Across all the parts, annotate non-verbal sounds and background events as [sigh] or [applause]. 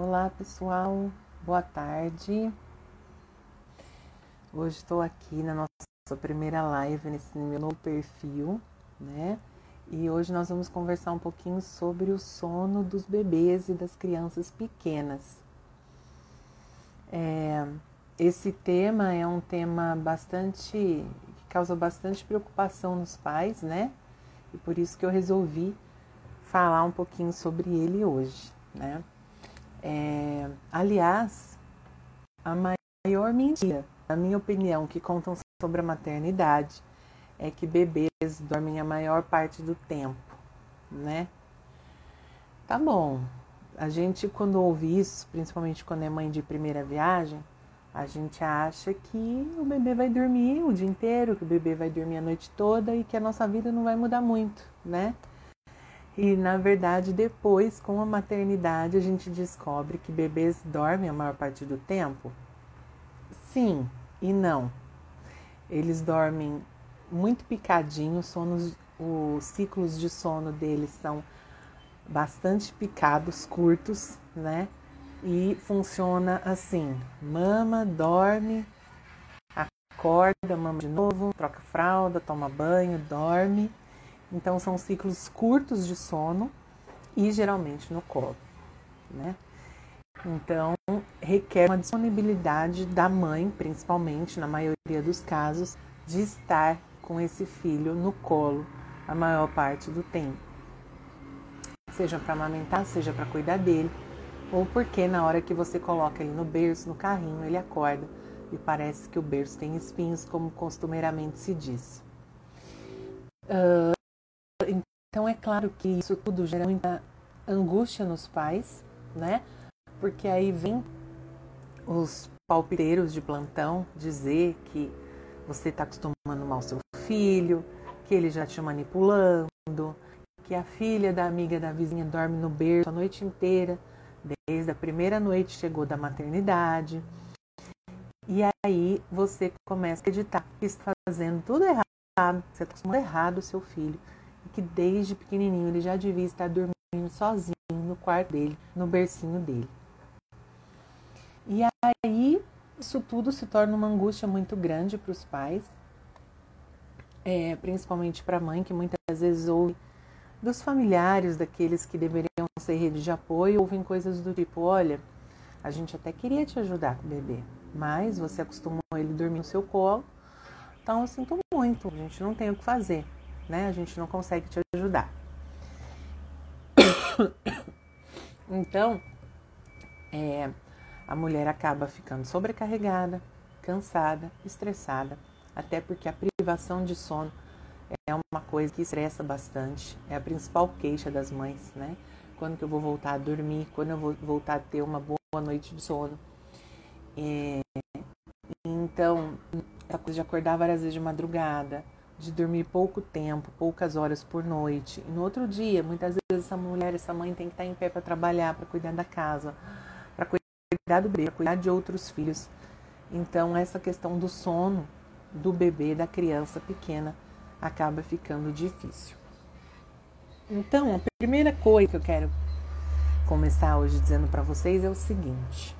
Olá pessoal, boa tarde. Hoje estou aqui na nossa primeira live nesse meu novo perfil, né? E hoje nós vamos conversar um pouquinho sobre o sono dos bebês e das crianças pequenas. É, esse tema é um tema bastante que causa bastante preocupação nos pais, né? E por isso que eu resolvi falar um pouquinho sobre ele hoje, né? É, aliás, a maior mentira, na minha opinião, que contam sobre a maternidade é que bebês dormem a maior parte do tempo, né? Tá bom. A gente quando ouve isso, principalmente quando é mãe de primeira viagem, a gente acha que o bebê vai dormir o dia inteiro, que o bebê vai dormir a noite toda e que a nossa vida não vai mudar muito, né? E na verdade, depois, com a maternidade, a gente descobre que bebês dormem a maior parte do tempo? Sim e não. Eles dormem muito picadinho, sonos, os ciclos de sono deles são bastante picados, curtos, né? E funciona assim: mama, dorme, acorda, mama de novo, troca fralda, toma banho, dorme então são ciclos curtos de sono e geralmente no colo, né? Então requer uma disponibilidade da mãe, principalmente na maioria dos casos, de estar com esse filho no colo a maior parte do tempo. Seja para amamentar, seja para cuidar dele, ou porque na hora que você coloca ele no berço, no carrinho, ele acorda e parece que o berço tem espinhos, como costumeiramente se diz. Uh, então é claro que isso tudo gera muita angústia nos pais, né? Porque aí vem os palpiteiros de plantão dizer que você está acostumando mal seu filho, que ele já te manipulando, que a filha da amiga da vizinha dorme no berço a noite inteira, desde a primeira noite chegou da maternidade. E aí você começa a acreditar que está fazendo tudo errado, você está acostumando errado o seu filho que desde pequenininho ele já devia estar dormindo sozinho no quarto dele, no bercinho dele. E aí isso tudo se torna uma angústia muito grande para os pais, é, principalmente para a mãe, que muitas vezes ouve dos familiares, daqueles que deveriam ser rede de apoio, ouvem coisas do tipo: olha, a gente até queria te ajudar com o bebê, mas você acostumou ele dormir no seu colo, então eu sinto muito, a gente não tem o que fazer né? A gente não consegue te ajudar. [coughs] Então, é, a mulher acaba ficando sobrecarregada, cansada, estressada, até porque a privação de sono é uma coisa que estressa bastante, é a principal queixa das mães, né? Quando que eu vou voltar a dormir, quando eu vou voltar a ter uma boa noite de sono. É, então, a coisa de acordar várias vezes de madrugada, de dormir pouco tempo, poucas horas por noite. E no outro dia, muitas vezes essa mulher, essa mãe tem que estar em pé para trabalhar, para cuidar da casa, para cuidar do bebê, para cuidar de outros filhos. Então, essa questão do sono do bebê, da criança pequena, acaba ficando difícil. Então, a primeira coisa que eu quero começar hoje dizendo para vocês é o seguinte: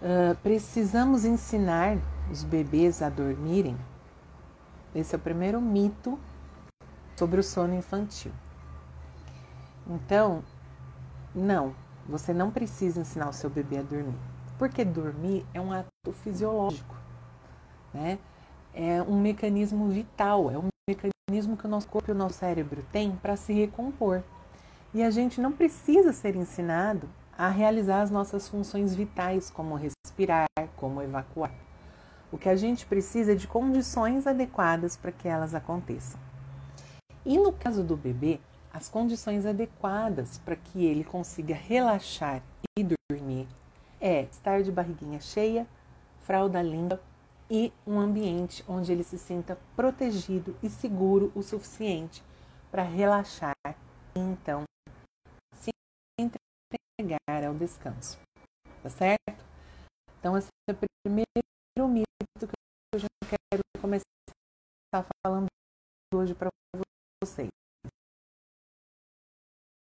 uh, precisamos ensinar os bebês a dormirem esse é o primeiro mito sobre o sono infantil. Então, não, você não precisa ensinar o seu bebê a dormir, porque dormir é um ato fisiológico, né? É um mecanismo vital, é um mecanismo que o nosso corpo e o nosso cérebro têm para se recompor. E a gente não precisa ser ensinado a realizar as nossas funções vitais, como respirar, como evacuar. O que a gente precisa é de condições adequadas para que elas aconteçam. E no caso do bebê, as condições adequadas para que ele consiga relaxar e dormir é estar de barriguinha cheia, fralda limpa e um ambiente onde ele se sinta protegido e seguro o suficiente para relaxar e então se entregar ao descanso. Tá certo? Então, esse é o primeiro que eu já quero começar falando hoje para vocês.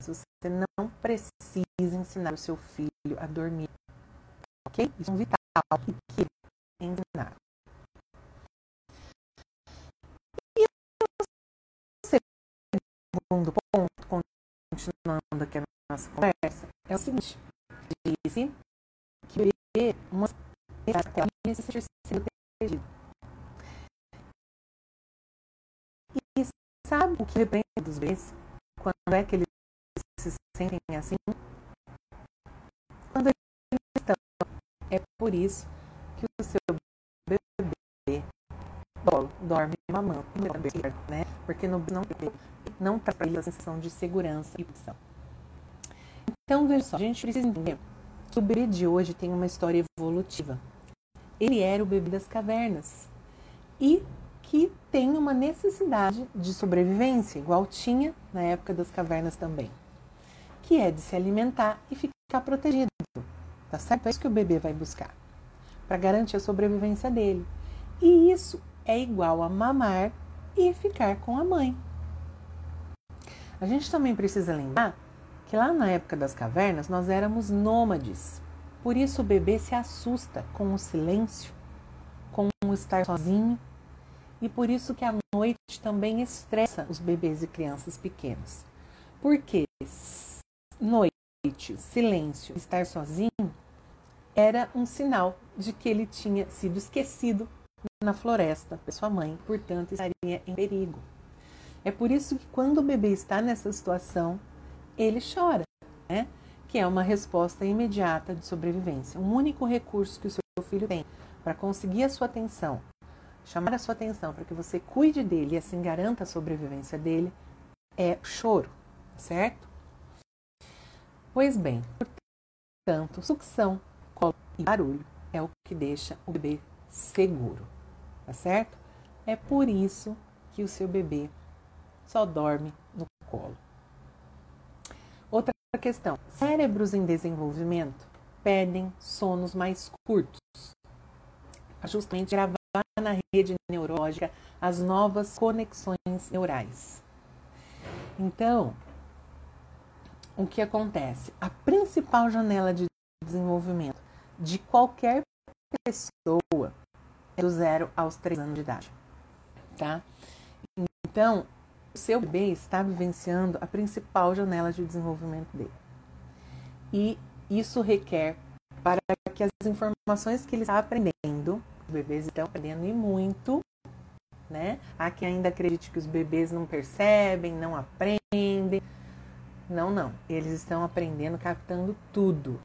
Você não precisa ensinar o seu filho a dormir. Ok? Isso é um vital e que ensinar. E o segundo ponto, continuando aqui a nossa conversa, é o seguinte. Disse que uma necessita ser protegido. E sabe o que repreende dos bebês? Quando é que eles se sentem assim? Quando eles estão. É por isso que o seu bebê dorme mamando, né? Porque não, não traz para ele a sensação de segurança e proteção. Então, veja só, a gente precisa entender que o bebê de hoje tem uma história evolutiva. Ele era o bebê das cavernas e que tem uma necessidade de sobrevivência, igual tinha na época das cavernas também, que é de se alimentar e ficar protegido. Tá certo? É isso que o bebê vai buscar para garantir a sobrevivência dele. E isso é igual a mamar e ficar com a mãe. A gente também precisa lembrar que lá na época das cavernas nós éramos nômades. Por isso o bebê se assusta com o silêncio, com o estar sozinho, e por isso que a noite também estressa os bebês e crianças pequenos. Porque noite, silêncio, estar sozinho era um sinal de que ele tinha sido esquecido na floresta por sua mãe, portanto estaria em perigo. É por isso que quando o bebê está nessa situação, ele chora, né? Que é uma resposta imediata de sobrevivência. Um único recurso que o seu filho tem para conseguir a sua atenção, chamar a sua atenção para que você cuide dele e assim garanta a sobrevivência dele, é choro, certo? Pois bem, portanto, sucção, colo e barulho é o que deixa o bebê seguro, tá certo? É por isso que o seu bebê só dorme no colo. Outra questão: cérebros em desenvolvimento pedem sonos mais curtos, para justamente gravar na rede neurológica as novas conexões neurais. Então, o que acontece? A principal janela de desenvolvimento de qualquer pessoa é do zero aos três anos de idade, tá? Então, seu bebê está vivenciando a principal janela de desenvolvimento dele. E isso requer para que as informações que ele está aprendendo, os bebês estão aprendendo e muito, né? Há quem ainda acredite que os bebês não percebem, não aprendem. Não, não. Eles estão aprendendo, captando tudo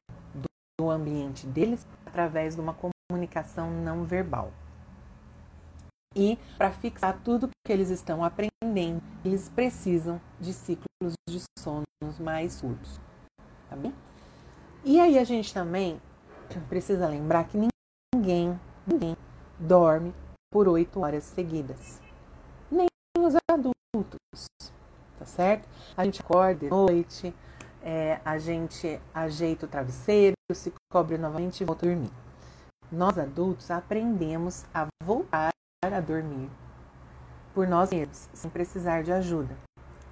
do ambiente deles através de uma comunicação não verbal. E para fixar tudo que eles estão aprendendo, eles precisam de ciclos de sonos mais curtos. Tá bem? E aí a gente também precisa lembrar que ninguém, ninguém dorme por oito horas seguidas. Nem os adultos. Tá certo? A gente acorda de noite, é, a gente ajeita o travesseiro, se cobre novamente e volta a dormir. Nós adultos aprendemos a voltar a dormir por nós mesmos, sem precisar de ajuda.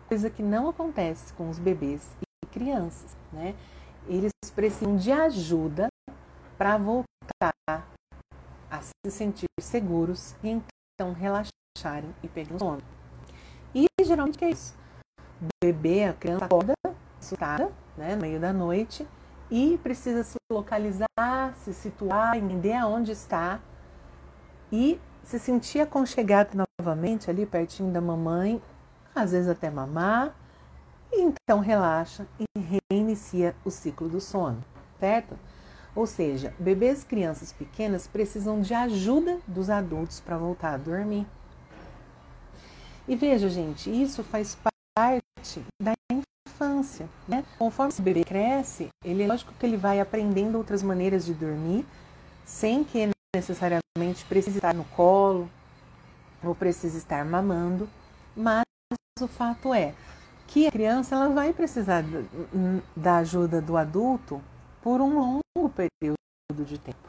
Coisa que não acontece com os bebês e crianças, né? Eles precisam de ajuda para voltar a se sentir seguros e então relaxarem e pegarem sono. E geralmente é isso? O bebê, a criança acorda assustada, né, no meio da noite, e precisa se localizar, se situar, entender aonde está e se sentir aconchegado novamente ali pertinho da mamãe, às vezes até mamar, e então relaxa e reinicia o ciclo do sono, certo? Ou seja, bebês e crianças pequenas precisam de ajuda dos adultos para voltar a dormir. E veja, gente, isso faz parte da infância, né? Conforme esse bebê cresce, ele é lógico que ele vai aprendendo outras maneiras de dormir, sem que necessariamente precise estar no colo ou precise estar mamando, mas o fato é que a criança ela vai precisar da ajuda do adulto por um longo período de tempo,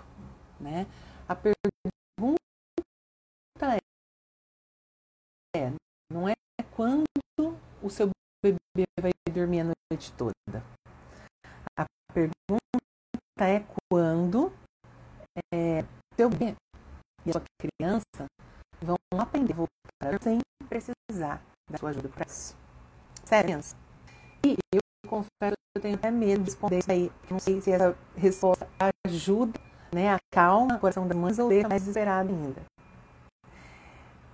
né? A pergunta é, não é quando o seu bebê vai dormir a noite toda? A pergunta é quando é, seu bebê e a sua criança vão aprender a voltar sem precisar da sua ajuda para isso. Sério, E eu confesso que eu tenho até medo de responder isso aí. Não sei se essa resposta ajuda, né, acalma o coração da mãe ou deixa mais desesperado ainda.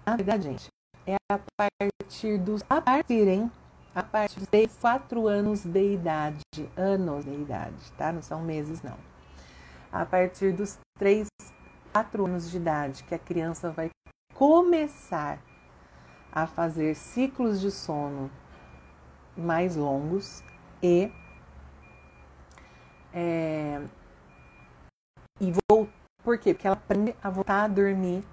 Na verdade, gente, é a partir dos. A partir, hein? A partir de 4 anos de idade. Anos de idade, tá? Não são meses, não. A partir dos 3, 4 anos de idade, que a criança vai começar a fazer ciclos de sono mais longos e é, e vou por quê? Porque ela aprende a voltar a dormir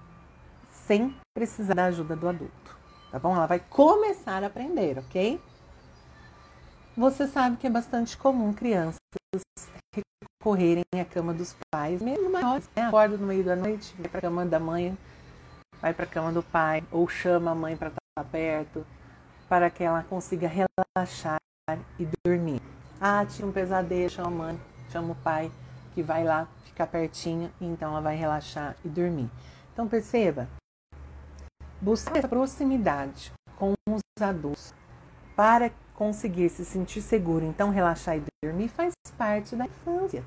sem precisar da ajuda do adulto, tá bom? Ela vai começar a aprender, ok? Você sabe que é bastante comum crianças recorrerem à cama dos pais, mesmo maiores, né? Acorda no meio da noite, vai para a cama da mãe, vai para a cama do pai, ou chama a mãe para estar perto, para que ela consiga relaxar e dormir. Ah, tinha um pesadelo, chama a mãe, chama o pai, que vai lá ficar pertinho, e então ela vai relaxar e dormir. Então perceba, buscar essa proximidade com os adultos para conseguir se sentir seguro, então relaxar e dormir faz parte da infância.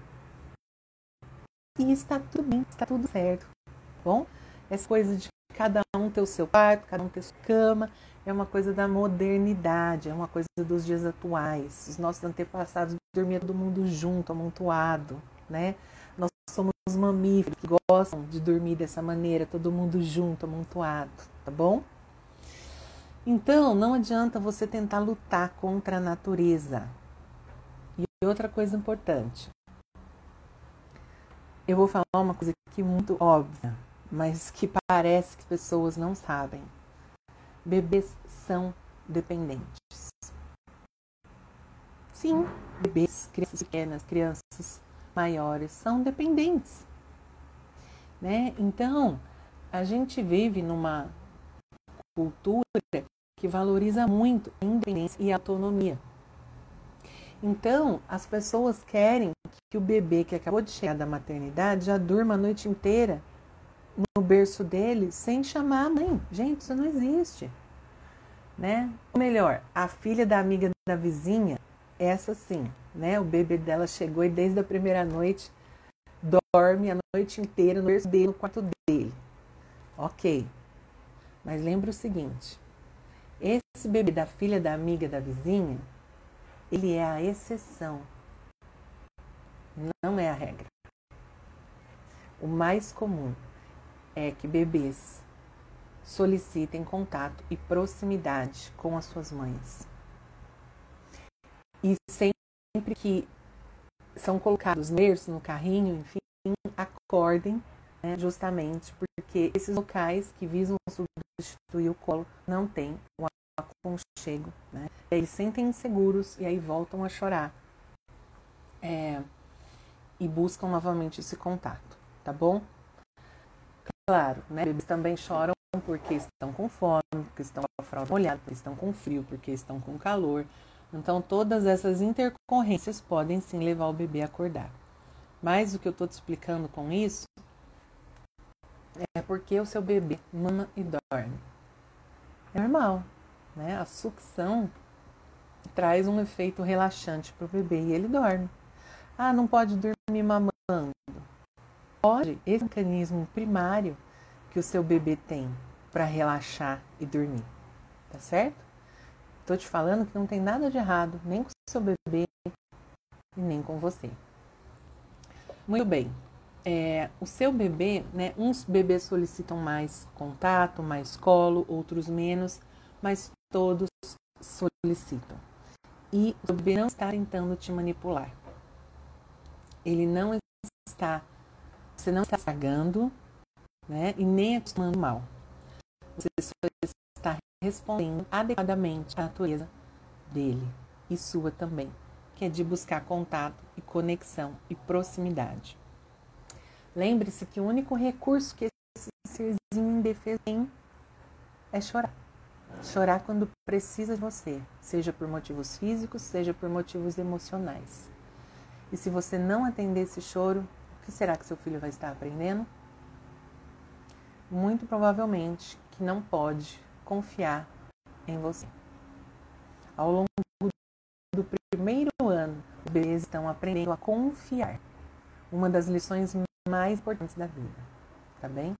E está tudo bem, está tudo certo. Tá bom, essa coisa de cada um ter o seu quarto, cada um ter sua cama, é uma coisa da modernidade, é uma coisa dos dias atuais. Os nossos antepassados dormiam todo mundo junto, amontoado, né? Nós somos mamíferos que gostam de dormir dessa maneira, todo mundo junto, amontoado, tá bom? Então, não adianta você tentar lutar contra a natureza. E outra coisa importante. Eu vou falar uma coisa aqui muito óbvia mas que parece que as pessoas não sabem. Bebês são dependentes. Sim, bebês, crianças pequenas, crianças maiores são dependentes. Né? Então, a gente vive numa cultura que valoriza muito a independência e a autonomia. Então, as pessoas querem que o bebê que acabou de chegar da maternidade já durma a noite inteira no berço dele sem chamar a mãe. Gente, isso não existe. Né? Ou melhor, a filha da amiga da vizinha, essa sim, né? O bebê dela chegou e desde a primeira noite dorme a noite inteira no berço dele, no quarto dele. Ok. Mas lembra o seguinte: esse bebê da filha da amiga da vizinha, ele é a exceção. Não é a regra. O mais comum é que bebês solicitem contato e proximidade com as suas mães. E sempre que são colocados berço, no carrinho, enfim, acordem, né, justamente porque esses locais que visam substituir o colo não têm o aconchego. Né? Eles sentem inseguros e aí voltam a chorar. É, e buscam novamente esse contato, tá bom? Claro, né? Bebês também choram porque estão com fome, porque estão com a fralda molhada, porque estão com frio, porque estão com calor. Então, todas essas intercorrências podem sim levar o bebê a acordar. Mas o que eu estou te explicando com isso é porque o seu bebê mama e dorme. É normal, né? A sucção traz um efeito relaxante para o bebê e ele dorme. Ah, não pode dormir mamando. Pode, esse mecanismo primário que o seu bebê tem para relaxar e dormir, tá certo? Estou te falando que não tem nada de errado, nem com o seu bebê e nem com você. Muito bem. É, o seu bebê, né? Uns bebês solicitam mais contato, mais colo, outros menos, mas todos solicitam. E o bebê não está tentando te manipular. Ele não está você não está estragando né, e nem acostumando mal. Você só está respondendo adequadamente à natureza dele e sua também, que é de buscar contato e conexão e proximidade. Lembre-se que o único recurso que esse serzinho indefeso tem é chorar. Chorar quando precisa de você, seja por motivos físicos, seja por motivos emocionais. E se você não atender esse choro, o que será que seu filho vai estar aprendendo? Muito provavelmente que não pode confiar em você. Ao longo do primeiro ano, os bebês estão aprendendo a confiar. Uma das lições mais importantes da vida, tá bem?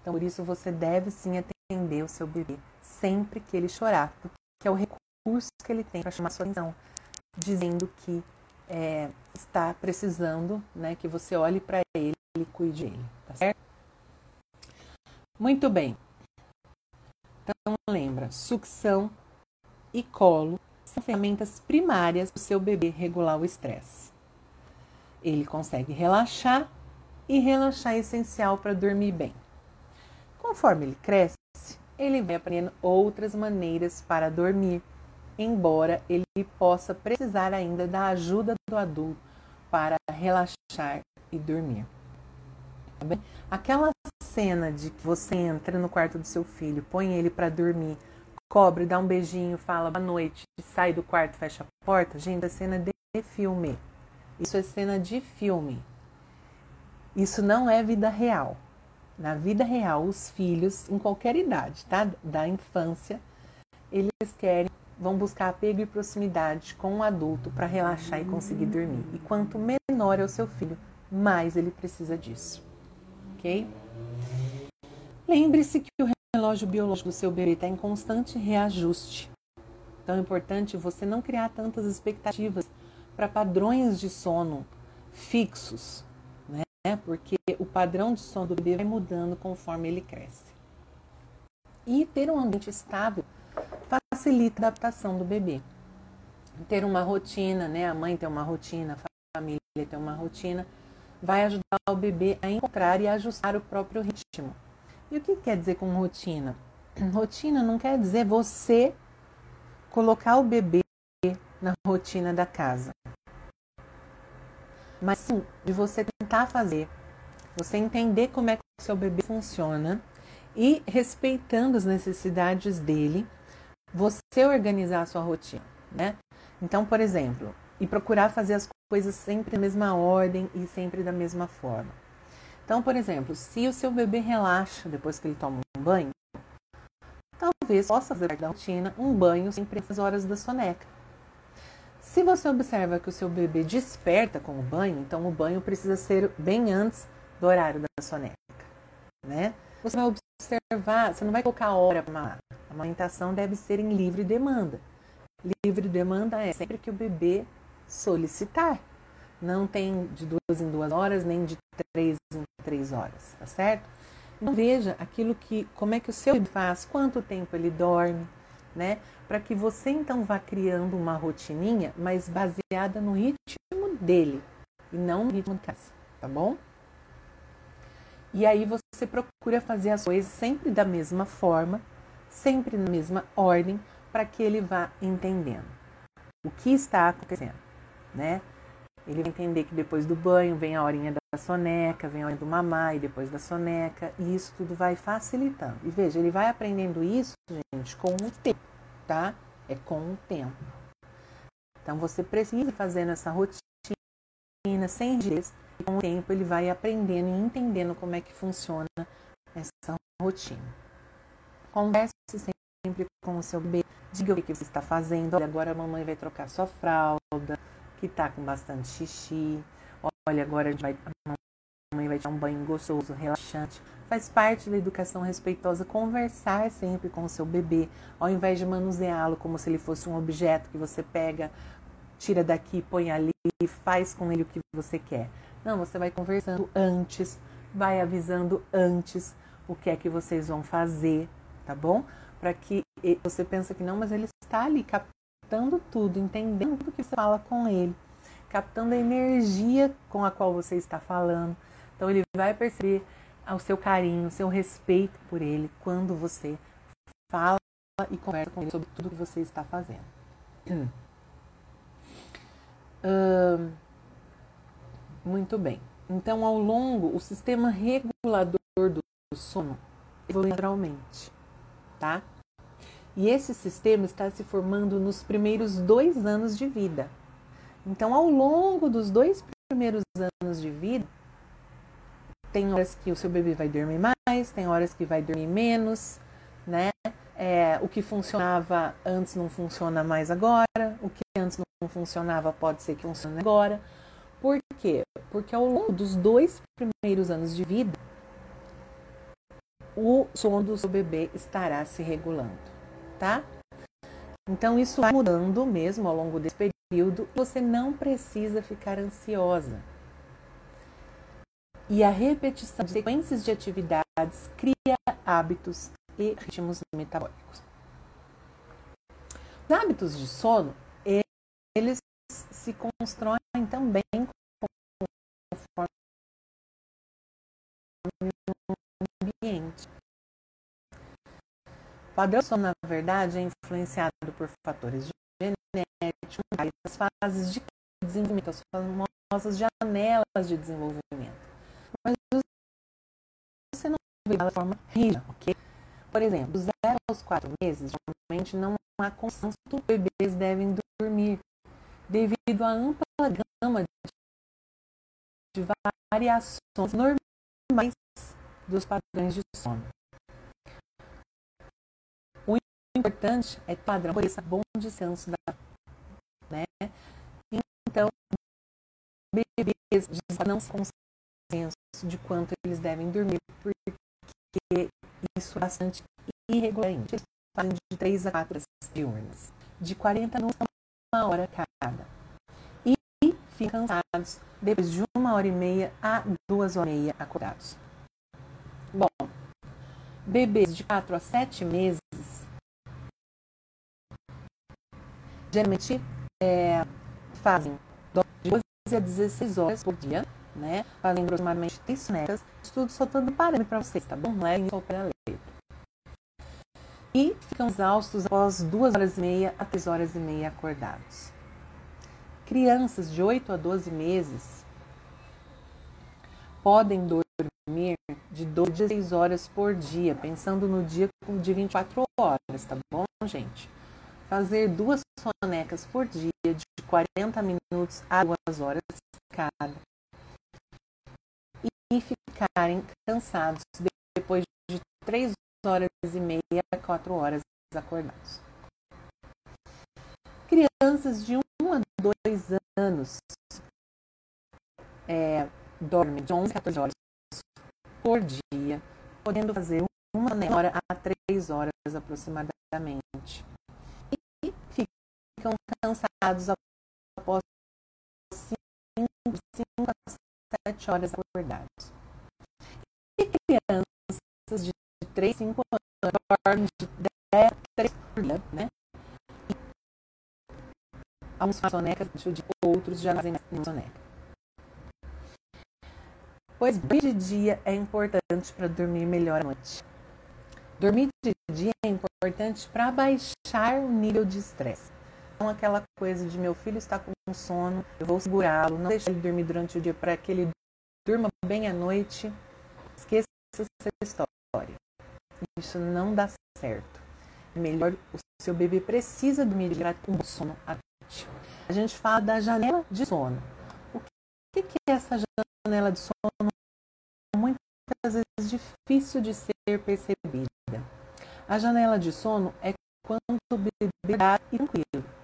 Então, por isso, você deve sim atender o seu bebê sempre que ele chorar, porque é o recurso que ele tem para chamar sua atenção, dizendo que é, está precisando, né, que você olhe para ele e cuide dele, tá certo? Muito bem. Então lembra, sucção e colo são ferramentas primárias do seu bebê regular o estresse. Ele consegue relaxar e relaxar é essencial para dormir bem. Conforme ele cresce, ele vai aprendendo outras maneiras para dormir, embora ele possa precisar ainda da ajuda do adulto para relaxar e dormir. Tá Aquela cena de que você entra no quarto do seu filho, põe ele para dormir, cobre, dá um beijinho, fala boa noite, sai do quarto, fecha a porta. Gente, é cena de filme. Isso é cena de filme. Isso não é vida real. Na vida real, os filhos, em qualquer idade, tá? Da infância, eles querem, vão buscar apego e proximidade com o adulto para relaxar e conseguir dormir. E quanto menor é o seu filho, mais ele precisa disso ok? Lembre-se que o relógio biológico do seu bebê está em constante reajuste. Então é importante você não criar tantas expectativas para padrões de sono fixos, né? Porque o padrão de sono do bebê vai mudando conforme ele cresce. E ter um ambiente estável facilita a adaptação do bebê. Ter uma rotina, né? A mãe tem uma rotina, a família tem uma rotina, vai ajudar o bebê a encontrar e ajustar o próprio ritmo. E o que quer dizer com rotina? [clears throat] Rotina não quer dizer você colocar o bebê na rotina da casa. Mas sim, de você tentar fazer, você entender como é que o seu bebê funciona e respeitando as necessidades dele, você organizar a sua rotina, né? Então, por exemplo, e procurar fazer as coisas sempre da mesma ordem e sempre da mesma forma. Então, por exemplo, se o seu bebê relaxa depois que ele toma um banho, talvez possa fazer da rotina um banho sempre às horas da soneca. Se você observa que o seu bebê desperta com o banho, então o banho precisa ser bem antes do horário da soneca, né? Você vai observar, você não vai colocar hora para mamar. A amamentação deve ser em livre demanda. Livre demanda é sempre que o bebê solicitar. Não tem de duas em duas horas, nem de três em três horas, tá certo? Então veja aquilo que, como é que o seu bebê faz, quanto tempo ele dorme, né? Para que você então vá criando uma rotininha, mas baseada no ritmo dele e não no ritmo de casa, tá bom? E aí você procura fazer as coisas sempre da mesma forma, sempre na mesma ordem, para que ele vá entendendo o que está acontecendo né? Ele vai entender que depois do banho vem a horinha da soneca, vem a hora do mamar e depois da soneca, e isso tudo vai facilitando. E veja, ele vai aprendendo isso, gente, com o tempo, tá? É com o tempo. Então você precisa fazer essa rotina sem dias, e com o tempo ele vai aprendendo e entendendo como é que funciona essa rotina. Converse sempre com o seu bebê, diga o que você está fazendo. Olha, agora a mamãe vai trocar sua fralda que está com bastante xixi. Olha, agora vai, a mãe vai dar um banho gostoso, relaxante. Faz parte da educação respeitosa conversar sempre com o seu bebê, ao invés de manuseá-lo como se ele fosse um objeto que você pega, tira daqui, põe ali e faz com ele o que você quer. Não, você vai conversando antes, vai avisando antes o que é que vocês vão fazer, tá bom? Para que você pensa que não, mas ele está ali captando tudo, entendendo tudo que você fala com ele, captando a energia com a qual você está falando. Então ele vai perceber o seu carinho, o seu respeito por ele quando você fala e conversa com ele sobre tudo que você está fazendo. Hum, muito bem. Então, ao longo, o sistema regulador do sono evolui naturalmente, tá? E esse sistema está se formando nos primeiros dois anos de vida. Então, ao longo dos dois primeiros anos de vida, tem horas que o seu bebê vai dormir mais, tem horas que vai dormir menos, né? É, o que funcionava antes não funciona mais agora, o que antes não funcionava pode ser que funcione agora. Por quê? Porque ao longo dos dois primeiros anos de vida, o sono do seu bebê estará se regulando, tá? Então isso vai mudando mesmo ao longo desse período. Você não precisa ficar ansiosa. E a repetição de sequências de atividades cria hábitos e ritmos metabólicos. Os hábitos de sono, eles se constroem também conforme o ambiente. Padrão sono, na verdade, é influenciado por fatores genéticos, as fases de desenvolvimento, as famosas janelas de desenvolvimento. Mas você não vê da forma rígida, ok? Por exemplo, dos 0 aos 4 meses, geralmente não há consenso que bebês devem dormir, devido à ampla gama de variações normais dos padrões de sono. O importante é padrão por esse bom descanso da né? Então, bebês não se consenso de quanto eles devem dormir, porque isso é bastante irregular. Eles fazem de 3 a 4 diurnas, de 40 minutos a uma hora cada. E ficam cansados depois de uma hora e meia a duas horas e meia acordados. Bom, bebês de 4 a 7 meses geralmente é, fazem de 12 a 16 horas por dia né? Fazem aproximadamente três sonecas. Estudo só todo parâmetro para vocês, tá bom? Não é só para ler. E ficam exaustos após duas horas e meia a três horas e meia acordados. Crianças de 8 a 12 meses podem dormir de 2 a 16 horas por dia, pensando no dia de 24 horas, tá bom, gente? Fazer duas sonecas por dia de 40 minutos a 2 horas cada e ficarem cansados depois de três horas e meia a quatro horas acordados. Crianças de 1 a 2 anos é, dormem de 11 a 14 horas por dia, podendo fazer uma hora a três horas aproximadamente. E ficam cansados após 5 a sete horas acordados. E crianças de 3, 5 anos dormem de 10 a 3 por dia, né? Alguns fazem soneca, outros já fazem mais soneca. Pois dormir de dia é importante para dormir melhor à noite. Dormir de dia é importante para baixar o nível de estresse. Então, aquela coisa de meu filho está com sono, eu vou segurá-lo, não deixar ele dormir durante o dia para que ele durma bem à noite. Esqueça essa história. Isso não dá certo. É melhor, o seu bebê precisa dormir com um sono à noite. A gente fala da janela de sono. O que é essa janela de sono? Muitas vezes difícil de ser percebida. A janela de sono é quando o bebê está tranquilo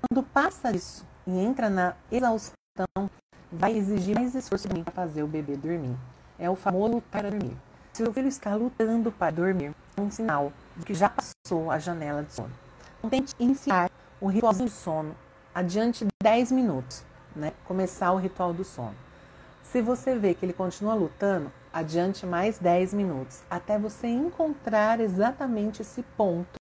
quando passa disso e entra na exaustão, vai exigir mais esforço para fazer o bebê dormir. É o famoso para dormir. Se o filho está lutando para dormir, é um sinal de que já passou a janela de sono. Então, tente iniciar o ritual do sono adiante 10 minutos, né? Começar o ritual do sono. Se você vê que ele continua lutando, adiante mais 10 minutos, até você encontrar exatamente esse ponto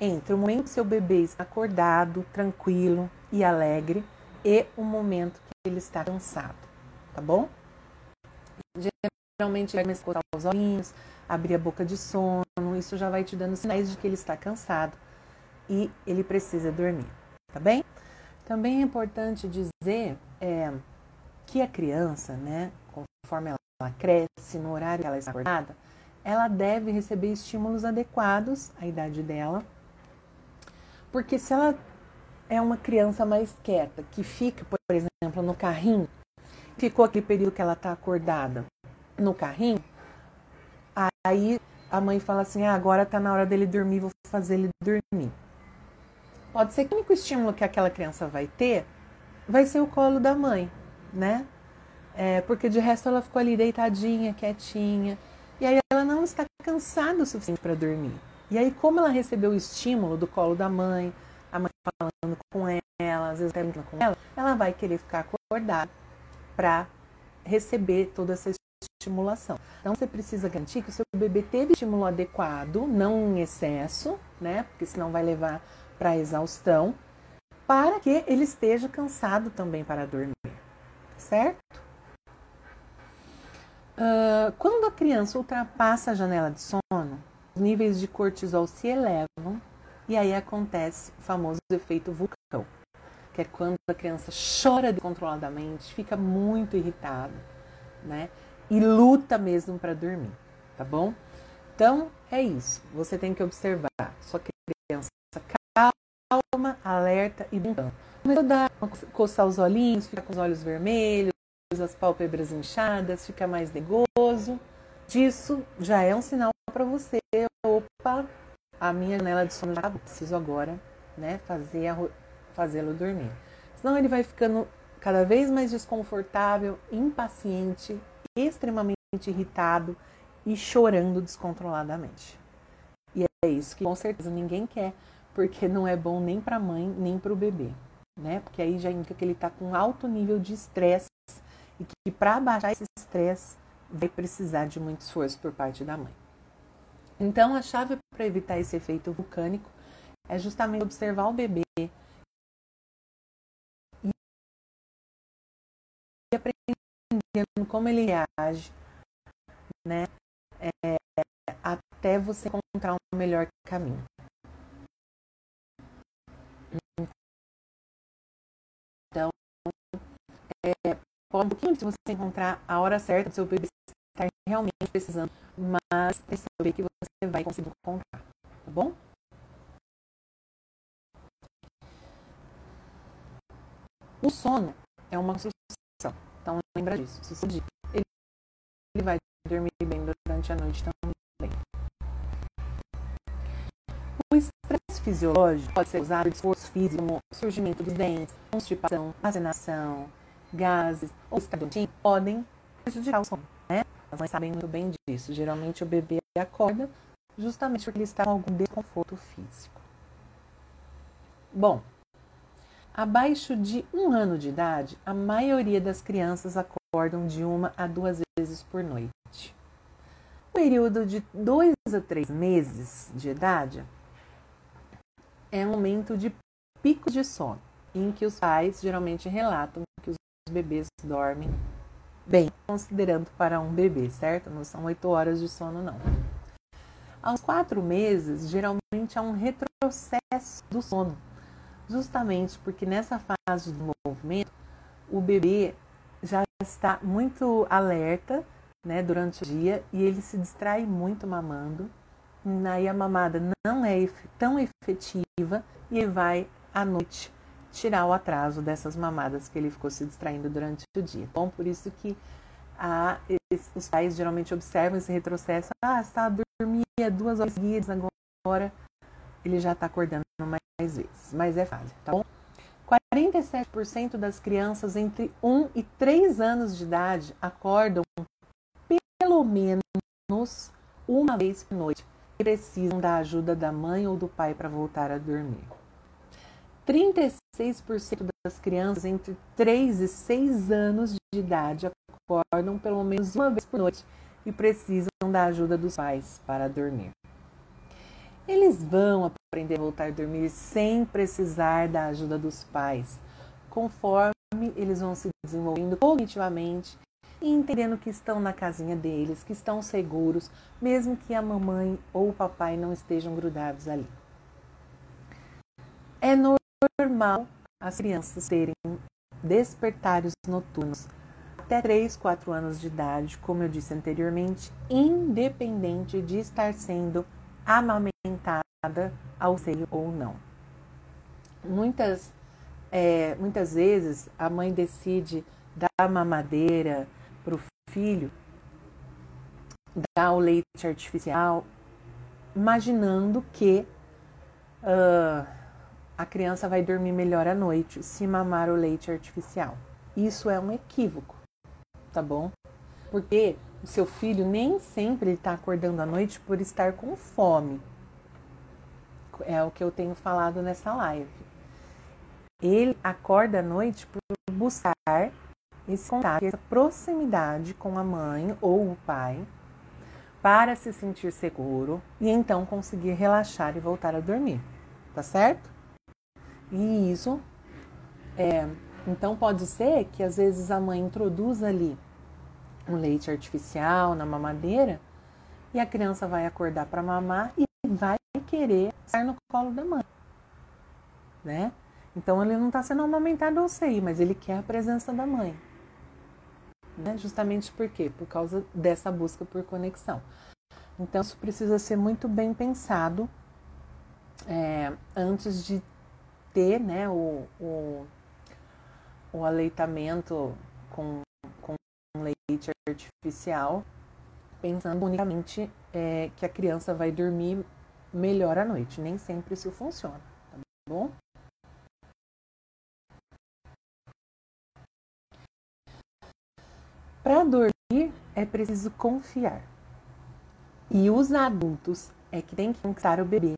entre o momento que seu bebê está acordado, tranquilo e alegre e o momento que ele está cansado, tá bom? Geralmente vai a os olhinhos, abrir a boca de sono, isso já vai te dando sinais de que ele está cansado e ele precisa dormir, tá bem? Também é importante dizer é, que a criança, né, conforme ela cresce, no horário que ela está acordada, ela deve receber estímulos adequados à idade dela. Porque se ela é uma criança mais quieta, que fica, por exemplo, no carrinho, ficou aquele período que ela está acordada no carrinho, aí a mãe fala assim: ah, agora está na hora dele dormir, vou fazer ele dormir. Pode ser que o único estímulo que aquela criança vai ter vai ser o colo da mãe, né? É, porque de resto ela ficou ali deitadinha, quietinha. E aí ela não está cansada o suficiente para dormir. E aí, como ela recebeu o estímulo do colo da mãe, a mãe falando com ela, às vezes até com ela, ela vai querer ficar acordada para receber toda essa estimulação. Então você precisa garantir que o seu bebê teve estímulo adequado, não em excesso, né? Porque senão vai levar para exaustão, para que ele esteja cansado também para dormir, certo? Uh, quando a criança ultrapassa a janela de sono, níveis de cortisol se elevam e aí acontece o famoso efeito vulcão, que é quando a criança chora descontroladamente, fica muito irritada, né? E luta mesmo para dormir, tá bom? Então é isso. Você tem que observar sua criança calma, alerta e brincando. Começou a coçar os olhinhos, ficar com os olhos vermelhos, as pálpebras inchadas, fica mais negoso. Disso já é um sinal para você. Opa, a minha janela de sono já. Preciso agora, né, fazer fazê-lo dormir. Senão ele vai ficando cada vez mais desconfortável, impaciente, extremamente irritado e chorando descontroladamente. E é isso que com certeza ninguém quer, porque não é bom nem para a mãe nem para o bebê, né? Porque aí já indica que ele está com alto nível de estresse e que para baixar esse estresse vai precisar de muito esforço por parte da mãe. Então, a chave para evitar esse efeito vulcânico é justamente observar o bebê e aprendendo como ele reage, né? É, até você encontrar um melhor caminho. Então, é, pode um pouquinho se você encontrar a hora certa do seu bebê estar realmente precisando, mas é saber que você vai conseguir encontrar, tá bom? O sono é uma construção, então lembra disso. Se você ele, ele vai dormir bem durante a noite também. O estresse fisiológico pode ser usado de esforço físico, como surgimento dos dentes, constipação, acenação, gases ou estado podem prejudicar o sono, né? As mães sabem muito bem disso. Geralmente o bebê acorda justamente porque ele está com algum desconforto físico. Bom, abaixo de um ano de idade, a maioria das crianças acordam de uma a duas vezes por noite. O período de dois a três meses de idade é um momento de pico de sono, em que os pais geralmente relatam que os bebês dormem bem, considerando para um bebê, certo? Não são oito horas de sono, não. Aos quatro meses, geralmente há um retrocesso do sono, justamente porque nessa fase de desenvolvimento, o bebê já está muito alerta né, durante o dia e ele se distrai muito mamando. Aí a mamada não é tão efetiva e vai à noite tirar o atraso dessas mamadas que ele ficou se distraindo durante o dia. Bom, por isso que a, os pais geralmente observam esse retrocesso. Ah, está dormia duas horas seguidas, agora ele já está acordando mais vezes. Mas é fácil, tá bom? 47% das crianças entre 1 e 3 anos de idade acordam pelo menos uma vez por noite e precisam da ajuda da mãe ou do pai para voltar a dormir. 36% das crianças entre 3 e 6 anos de idade acordam pelo menos uma vez por noite e precisam da ajuda dos pais para dormir. Eles vão aprender a voltar a dormir sem precisar da ajuda dos pais, conforme eles vão se desenvolvendo cognitivamente e entendendo que estão na casinha deles, que estão seguros, mesmo que a mamãe ou o papai não estejam grudados ali. É normal as crianças terem despertares noturnos até 3, 4 anos de idade, como eu disse anteriormente, independente de estar sendo amamentada ao seio ou não. Muitas, é, muitas vezes a mãe decide dar mamadeira para o filho, dar o leite artificial, imaginando que uh, a criança vai dormir melhor à noite se mamar o leite artificial. Isso é um equívoco, tá bom? Porque o seu filho nem sempre está acordando à noite por estar com fome. É o que eu tenho falado nessa live. Ele acorda à noite por buscar esse contato, essa proximidade com a mãe ou o pai, para se sentir seguro e então conseguir relaxar e voltar a dormir. Tá certo? E isso é, então pode ser que às vezes a mãe introduz ali um leite artificial na mamadeira e a criança vai acordar para mamar e vai querer estar no colo da mãe, né? Então ele não está sendo amamentado ou sei, mas ele quer a presença da mãe. Né? Justamente por quê? Por causa dessa busca por conexão. Então isso precisa ser muito bem pensado é, antes de ter né, o, o, o aleitamento com, com leite artificial, pensando unicamente é, que a criança vai dormir melhor à noite. Nem sempre isso funciona, tá bom? Para dormir é preciso confiar. E os adultos é que tem que conquistar o bebê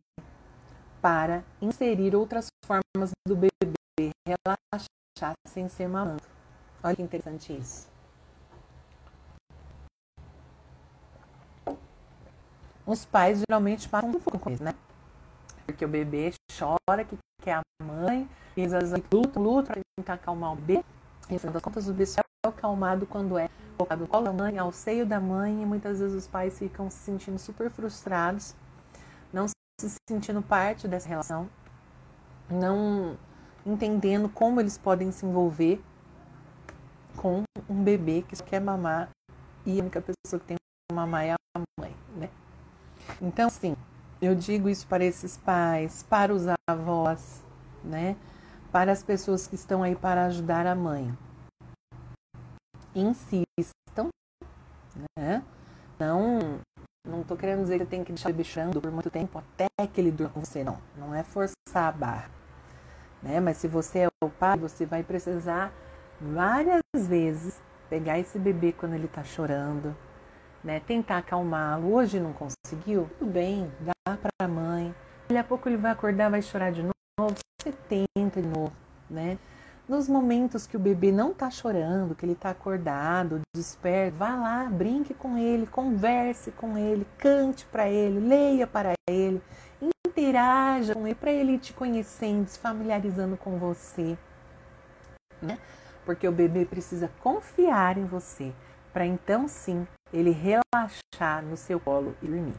para inserir outras formas do bebê relaxar sem ser mamando. Olha que interessante isso. Os pais geralmente passam um pouco com isso, né? Porque o bebê chora que quer a mãe, e vezes lutam, lutam para tentar acalmar o bebê. E, no das contas, o bebê é acalmado quando é colocado no colo da mãe, ao seio da mãe, e muitas vezes os pais ficam se sentindo super frustrados, não se sentindo parte dessa relação, não entendendo como eles podem se envolver com um bebê que só quer mamar e a única pessoa que tem que mamar é a mãe, né? Então, sim, eu digo isso para esses pais, para os avós, né? Para as pessoas que estão aí para ajudar a mãe. Insistam, né? Não não estou querendo dizer que tem que deixar ele chorando por muito tempo até que ele durma com você, não. Não é forçar a barra. Né? Mas se você é o pai, você vai precisar várias vezes pegar esse bebê quando ele está chorando, né? Tentar acalmá-lo. Hoje não conseguiu? Tudo bem, dá para a mãe. Daqui a pouco ele vai acordar, vai chorar de novo. Você tenta de novo, né? Nos momentos que o bebê não está chorando, que ele está acordado, desperto, vá lá, brinque com ele, converse com ele, cante para ele, leia para ele, interaja com ele, para ele te conhecendo, se familiarizando com você. Né? Porque o bebê precisa confiar em você, para então sim ele relaxar no seu colo e dormir.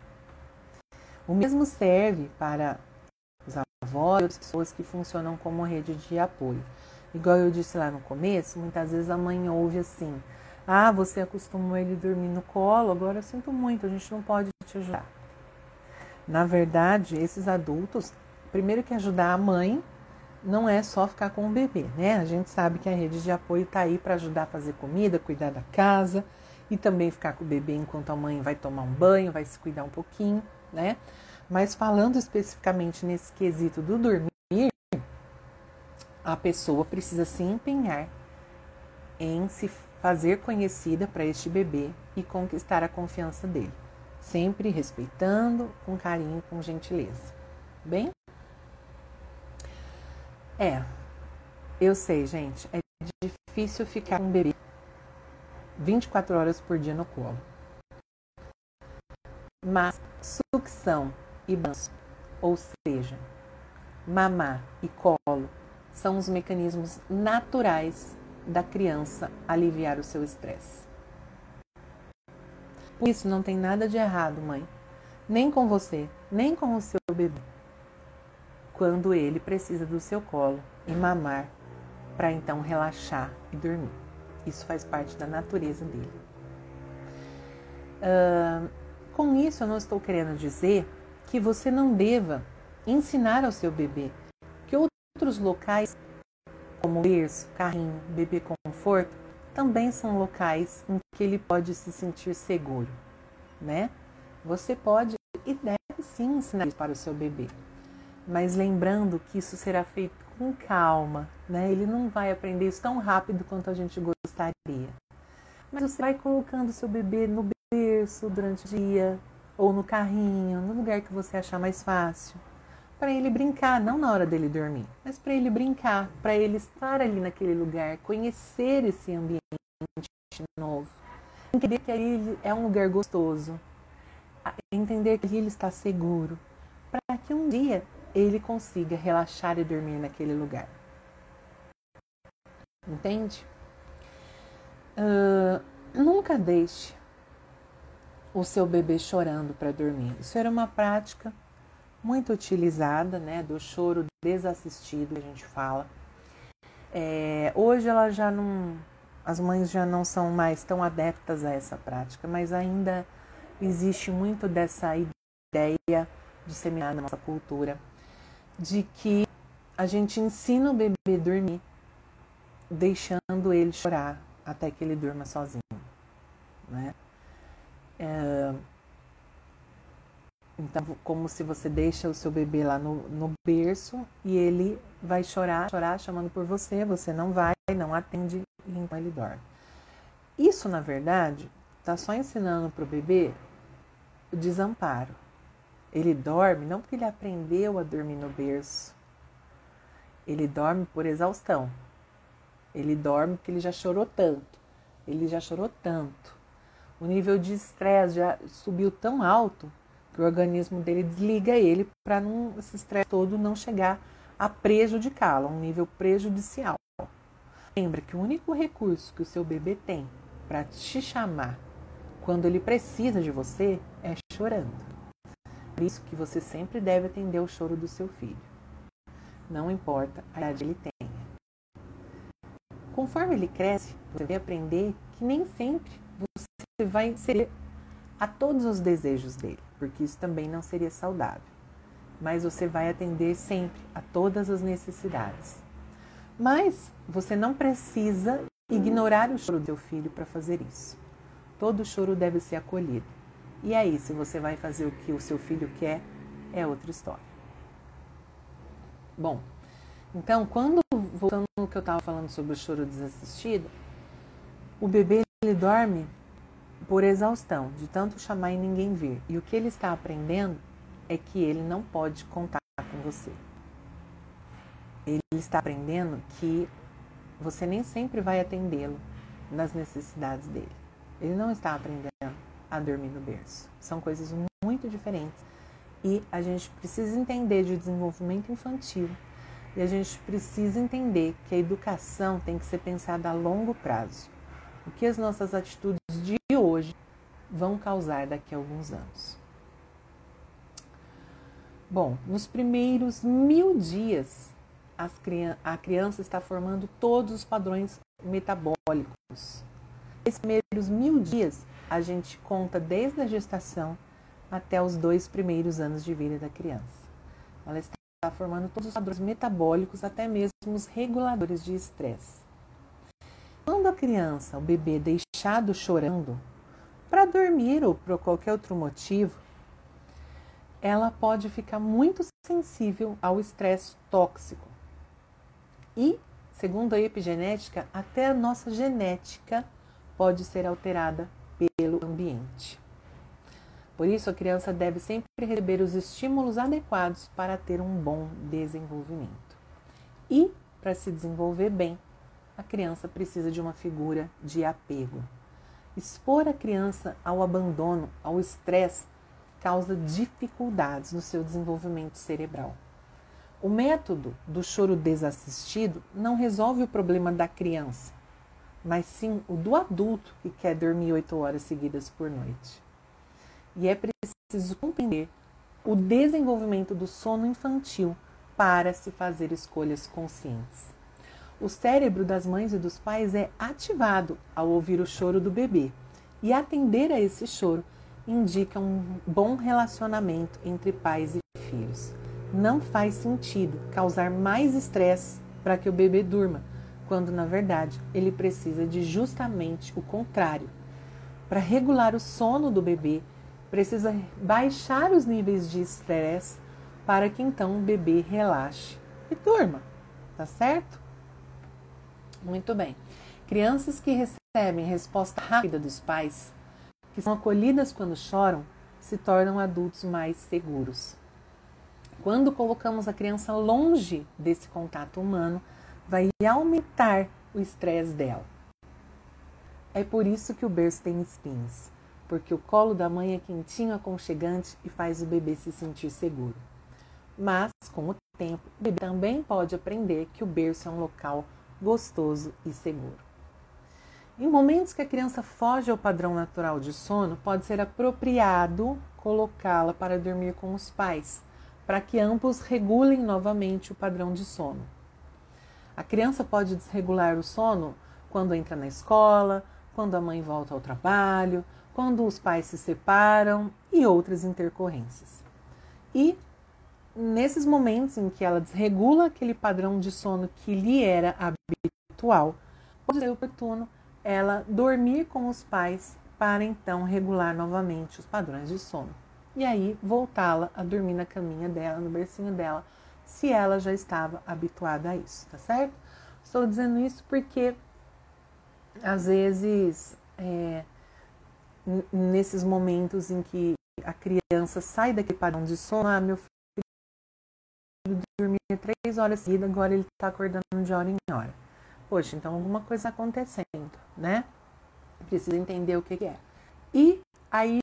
O mesmo serve para os avós e as pessoas que funcionam como rede de apoio. Igual eu disse lá no começo, muitas vezes a mãe ouve assim: Ah, você acostumou ele dormir no colo, agora eu sinto muito, a gente não pode te ajudar. Na verdade, esses adultos, primeiro que ajudar a mãe, não é só ficar com o bebê, né? A gente sabe que a rede de apoio está aí para ajudar a fazer comida, cuidar da casa e também ficar com o bebê enquanto a mãe vai tomar um banho, vai se cuidar um pouquinho, né? Mas falando especificamente nesse quesito do dormir, a pessoa precisa se empenhar em se fazer conhecida para este bebê e conquistar a confiança dele, sempre respeitando, com carinho, com gentileza. Bem? É, eu sei, gente, é difícil ficar com um bebê 24 horas por dia no colo. Mas sucção e banho, ou seja, mamar e colo são os mecanismos naturais da criança aliviar o seu estresse. Por isso não tem nada de errado, mãe, nem com você, nem com o seu bebê, quando ele precisa do seu colo e mamar para então relaxar e dormir. Isso faz parte da natureza dele. Uh, com isso, eu não estou querendo dizer que você não deva ensinar ao seu bebê outros locais, como berço, carrinho, bebê conforto, também são locais em que ele pode se sentir seguro, né? Você pode e deve sim ensinar isso para o seu bebê, mas lembrando que isso será feito com calma, né? Ele não vai aprender isso tão rápido quanto a gente gostaria. Mas você vai colocando seu bebê no berço durante o dia, ou no carrinho, no lugar que você achar mais fácil, para ele brincar, não na hora dele dormir, mas para ele brincar, para ele estar ali naquele lugar, conhecer esse ambiente novo, entender que ali é um lugar gostoso, entender que ali ele está seguro, para que um dia ele consiga relaxar e dormir naquele lugar. Entende? Uh, nunca deixe o seu bebê chorando para dormir. Isso era uma prática muito utilizada, né, do choro desassistido que a gente fala. É, hoje ela já não, as mães já não são mais tão adeptas a essa prática, mas ainda existe muito dessa ideia disseminada na nossa cultura de que a gente ensina o bebê a dormir, deixando ele chorar até que ele durma sozinho, né? É, então, como se você deixa o seu bebê lá no, no berço e ele vai chorar, chorar, chamando por você, você não vai, não atende e então ele dorme. Isso, na verdade, está só ensinando para o bebê o desamparo. Ele dorme não porque ele aprendeu a dormir no berço. Ele dorme por exaustão. Ele dorme porque ele já chorou tanto. Ele já chorou tanto. O nível de estresse já subiu tão alto que o organismo dele desliga ele para esse estresse todo não chegar a prejudicá-lo, a um nível prejudicial. Lembra que o único recurso que o seu bebê tem para te chamar quando ele precisa de você é chorando. Por isso que você sempre deve atender o choro do seu filho. Não importa a idade ele tenha. Conforme ele cresce, você vai aprender que nem sempre você vai ceder a todos os desejos dele, porque isso também não seria saudável. Mas você vai atender sempre a todas as necessidades. Mas você não precisa ignorar o choro do seu filho para fazer isso. Todo choro deve ser acolhido. E aí, se você vai fazer o que o seu filho quer, é outra história. Bom, então, quando, voltando no que eu estava falando sobre o choro desassistido, o bebê ele dorme por exaustão, de tanto chamar e ninguém vir. E o que ele está aprendendo é que ele não pode contar com você. Ele está aprendendo que você nem sempre vai atendê-lo nas necessidades dele. Ele não está aprendendo a dormir no berço. São coisas muito diferentes. E a gente precisa entender de desenvolvimento infantil. E a gente precisa entender que a educação tem que ser pensada a longo prazo. O que as nossas atitudes de hoje vão causar daqui a alguns anos. Bom, nos primeiros mil dias, a criança está formando todos os padrões metabólicos. Nesses primeiros mil dias, a gente conta desde a gestação até os dois primeiros anos de vida da criança. Ela está formando todos os padrões metabólicos, até mesmo os reguladores de estresse. Quando a criança, o bebê, deixado chorando para dormir ou por qualquer outro motivo, ela pode ficar muito sensível ao estresse tóxico. E, segundo a epigenética, até a nossa genética pode ser alterada pelo ambiente. Por isso, a criança deve sempre receber os estímulos adequados para ter um bom desenvolvimento. E, para se desenvolver bem, a criança precisa de uma figura de apego. Expor a criança ao abandono, ao estresse, causa dificuldades no seu desenvolvimento cerebral. O método do choro desassistido não resolve o problema da criança, mas sim o do adulto que quer dormir oito horas seguidas por noite. E é preciso compreender o desenvolvimento do sono infantil para se fazer escolhas conscientes. O cérebro das mães e dos pais é ativado ao ouvir o choro do bebê, e atender a esse choro indica um bom relacionamento entre pais e filhos. Não faz sentido causar mais estresse para que o bebê durma, quando na verdade ele precisa de justamente o contrário. Para regular o sono do bebê, precisa baixar os níveis de estresse para que então o bebê relaxe e durma, tá certo? Muito bem. Crianças que recebem resposta rápida dos pais, que são acolhidas quando choram, se tornam adultos mais seguros. Quando colocamos a criança longe desse contato humano, vai aumentar o estresse dela. É por isso que o berço tem espinhos, porque o colo da mãe é quentinho, aconchegante e faz o bebê se sentir seguro. Mas, com o tempo, o bebê também pode aprender que o berço é um local gostoso e seguro. Em momentos que a criança foge ao padrão natural de sono, pode ser apropriado colocá-la para dormir com os pais, para que ambos regulem novamente o padrão de sono. A criança pode desregular o sono quando entra na escola, quando a mãe volta ao trabalho, quando os pais se separam e outras intercorrências. E nesses momentos em que ela desregula aquele padrão de sono que lhe era habitual, pode ser oportuno ela dormir com os pais para então regular novamente os padrões de sono. E aí voltá-la a dormir na caminha dela, no bercinho dela, se ela já estava habituada a isso, tá certo? Estou dizendo isso porque às vezes é, nesses momentos em que a criança sai daquele padrão de sono, ah, meu filho dormia três horas seguidas, agora ele está acordando de hora em hora. Poxa, então alguma coisa acontecendo, né? Precisa entender o que, que é. E aí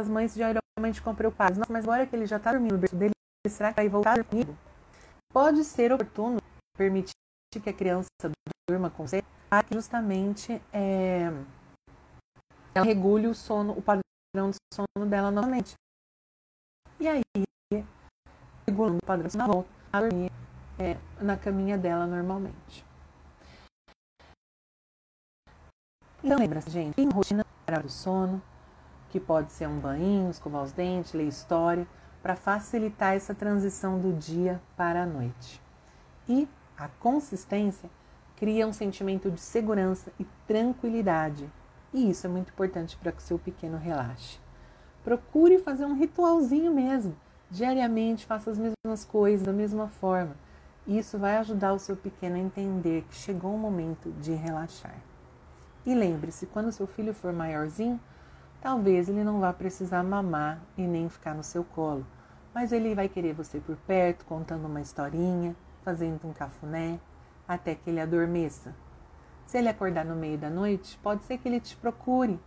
as mães geralmente ficam preocupadas. Nossa, mas agora que ele já está dormindo no berço dele, será que vai voltar comigo? Pode ser oportuno permitir que a criança durma com você para que justamente é, ela regule o sono, o padrão de sono dela novamente. E aí, regulando o padrão, ela volta a dormir é, na caminha dela normalmente. Então lembra-se, gente, tem rotina para o sono, que pode ser um banho, escovar os dentes, ler história, para facilitar essa transição do dia para a noite. E a consistência cria um sentimento de segurança e tranquilidade. E isso é muito importante para que o seu pequeno relaxe. Procure fazer um ritualzinho mesmo. Diariamente faça as mesmas coisas da mesma forma. Isso vai ajudar o seu pequeno a entender que chegou o momento de relaxar. E lembre-se, quando seu filho for maiorzinho, talvez ele não vá precisar mamar e nem ficar no seu colo, mas ele vai querer você por perto, contando uma historinha, fazendo um cafuné, até que ele adormeça. Se ele acordar no meio da noite, pode ser que ele te procure.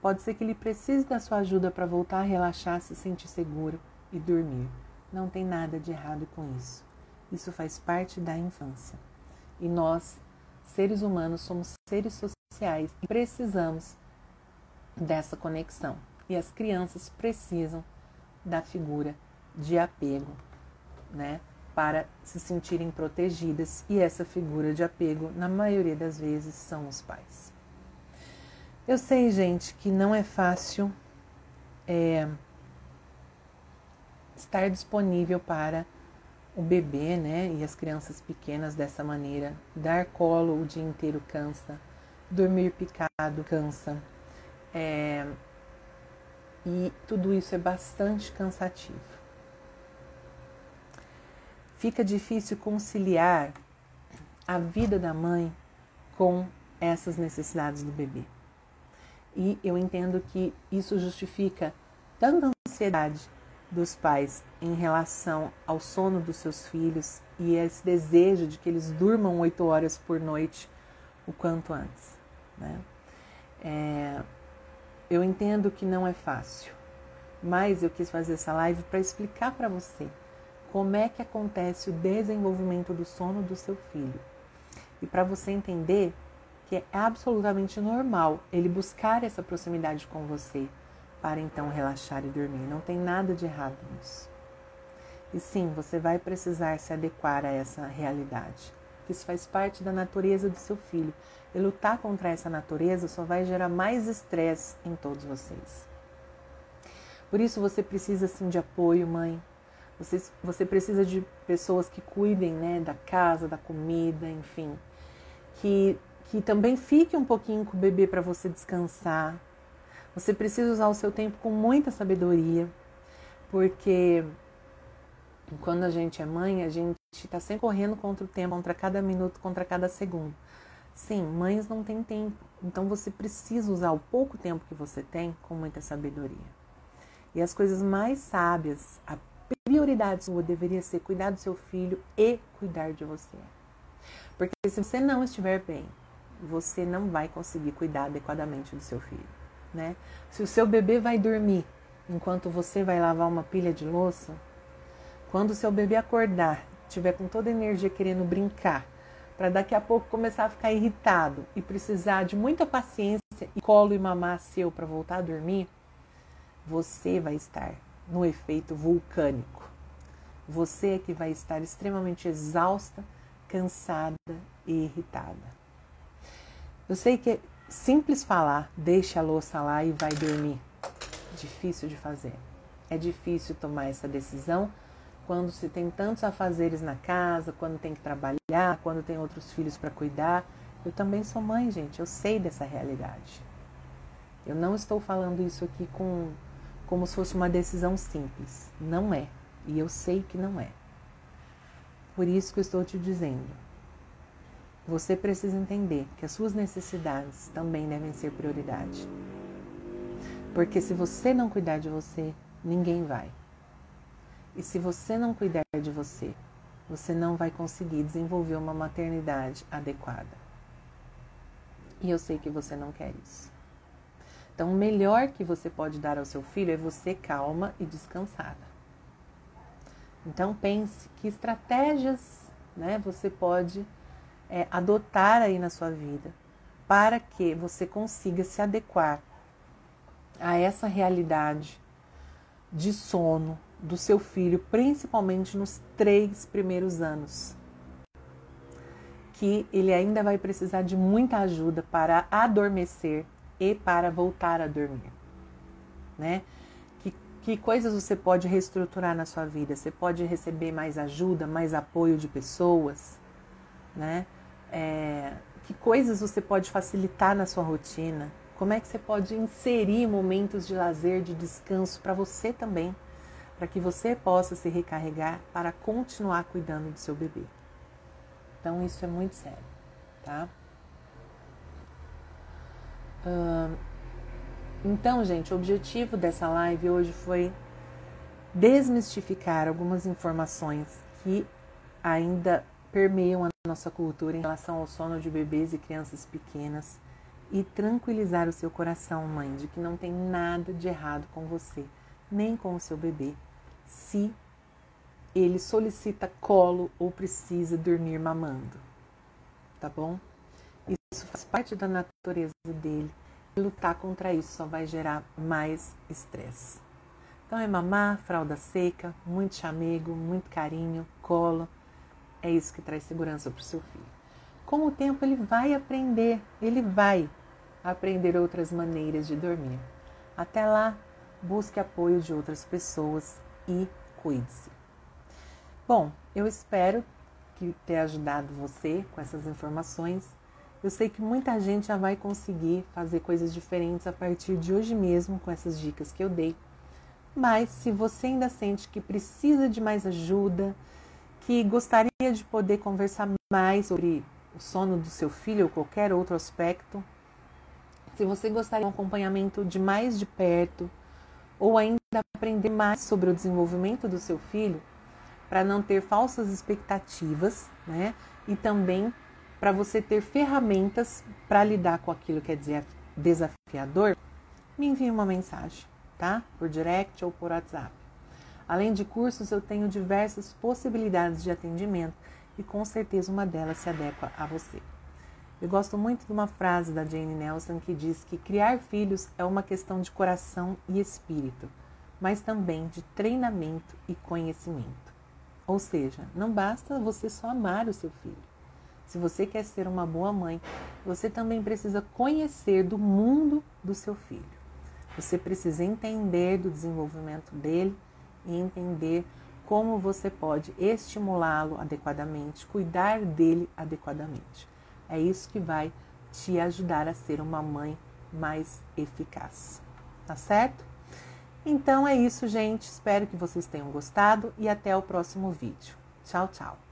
Pode ser que ele precise da sua ajuda para voltar a relaxar, se sentir seguro e dormir. Não tem nada de errado com isso. Isso faz parte da infância. E nós, seres humanos, somos seres sociais e precisamos dessa conexão. E as crianças precisam da figura de apego, né? para se sentirem protegidas, e essa figura de apego, na maioria das vezes, são os pais. Eu sei, gente, que não é fácil é, estar disponível para o bebê, né, e as crianças pequenas dessa maneira. Dar colo o dia inteiro cansa, dormir picado cansa, é, e tudo isso é bastante cansativo fica difícil conciliar a vida da mãe com essas necessidades do bebê. E eu entendo que isso justifica tanto a ansiedade dos pais em relação ao sono dos seus filhos e esse desejo de que eles durmam oito horas por noite o quanto antes. Né? É, eu entendo que não é fácil, mas eu quis fazer essa live para explicar para você como é que acontece o desenvolvimento do sono do seu filho. E para você entender que é absolutamente normal ele buscar essa proximidade com você para então relaxar e dormir. Não tem nada de errado nisso. E sim, você vai precisar se adequar a essa realidade. isso faz parte da natureza do seu filho. E lutar contra essa natureza só vai gerar mais estresse em todos vocês. Por isso você precisa sim de apoio, mãe. Você, você precisa de pessoas que cuidem né, da casa, da comida, enfim. Que, que também fique um pouquinho com o bebê para você descansar. Você precisa usar o seu tempo com muita sabedoria, porque quando a gente é mãe, a gente está sempre correndo contra o tempo, contra cada minuto, contra cada segundo. Sim, mães não têm tempo, então você precisa usar o pouco tempo que você tem com muita sabedoria. E as coisas mais sábias, a prioridade sua deveria ser cuidar do seu filho e cuidar de você. Porque se você não estiver bem, você não vai conseguir cuidar adequadamente do seu filho, né? Se o seu bebê vai dormir enquanto você vai lavar uma pilha de louça, quando o seu bebê acordar, tiver com toda a energia querendo brincar, para daqui a pouco começar a ficar irritado e precisar de muita paciência e colo e mamar seu para voltar a dormir, você vai estar no efeito vulcânico. Você é que vai estar extremamente exausta, cansada e irritada. Eu sei que simples falar, deixa a louça lá e vai dormir. Difícil de fazer. É difícil tomar essa decisão quando se tem tantos afazeres na casa, quando tem que trabalhar, quando tem outros filhos para cuidar. Eu também sou mãe, gente, eu sei dessa realidade. Eu não estou falando isso aqui com como se fosse uma decisão simples. Não é. E eu sei que não é. Por isso que eu estou te dizendo. Você precisa entender que as suas necessidades também devem ser prioridade. Porque se você não cuidar de você, ninguém vai. E se você não cuidar de você, você não vai conseguir desenvolver uma maternidade adequada. E eu sei que você não quer isso. Então, o melhor que você pode dar ao seu filho é você calma e descansada. Então, pense que estratégias né, você pode é, adotar aí na sua vida para que você consiga se adequar a essa realidade de sono do seu filho, principalmente nos três primeiros anos. Que ele ainda vai precisar de muita ajuda para adormecer e para voltar a dormir, né? Que, que coisas você pode reestruturar na sua vida? Você pode receber mais ajuda, mais apoio de pessoas, né? É, que coisas você pode facilitar na sua rotina? Como é que você pode inserir momentos de lazer, de descanso para você também, para que você possa se recarregar para continuar cuidando do seu bebê? Então isso é muito sério, tá? então, gente, o objetivo dessa live hoje foi desmistificar algumas informações que ainda permeiam a nossa cultura em relação ao sono de bebês e crianças pequenas e tranquilizar o seu coração, mãe, de que não tem nada de errado com você, nem com o seu bebê, se ele solicita colo ou precisa dormir mamando. Tá bom? Isso faz parte da natureza dele. E lutar contra isso só vai gerar mais estresse. Então é mamar, fralda seca, muito chamego, muito carinho, colo. É isso que traz segurança para o seu filho. Com o tempo ele vai aprender, ele vai aprender outras maneiras de dormir. Até lá, busque apoio de outras pessoas e cuide-se. Bom, eu espero que tenha ajudado você com essas informações eu sei que muita gente já vai conseguir fazer coisas diferentes a partir de hoje mesmo com essas dicas que eu dei. Mas se você ainda sente que precisa de mais ajuda, que gostaria de poder conversar mais sobre o sono do seu filho ou qualquer outro aspecto, se você gostaria de um acompanhamento de mais de perto ou ainda aprender mais sobre o desenvolvimento do seu filho, para não ter falsas expectativas, né? E também para você ter ferramentas para lidar com aquilo que é desafiador, me envie uma mensagem, tá? Por direct ou por WhatsApp. Além de cursos, eu tenho diversas possibilidades de atendimento e com certeza uma delas se adequa a você. Eu gosto muito de uma frase da Jane Nelson que diz que criar filhos é uma questão de coração e espírito, mas também de treinamento e conhecimento. Ou seja, não basta você só amar o seu filho, Se você quer ser uma boa mãe, você também precisa conhecer do mundo do seu filho. Você precisa entender do desenvolvimento dele e entender como você pode estimulá-lo adequadamente, cuidar dele adequadamente. É isso que vai te ajudar a ser uma mãe mais eficaz. Tá certo? Então é isso, gente. Espero que vocês tenham gostado e até o próximo vídeo. Tchau, tchau.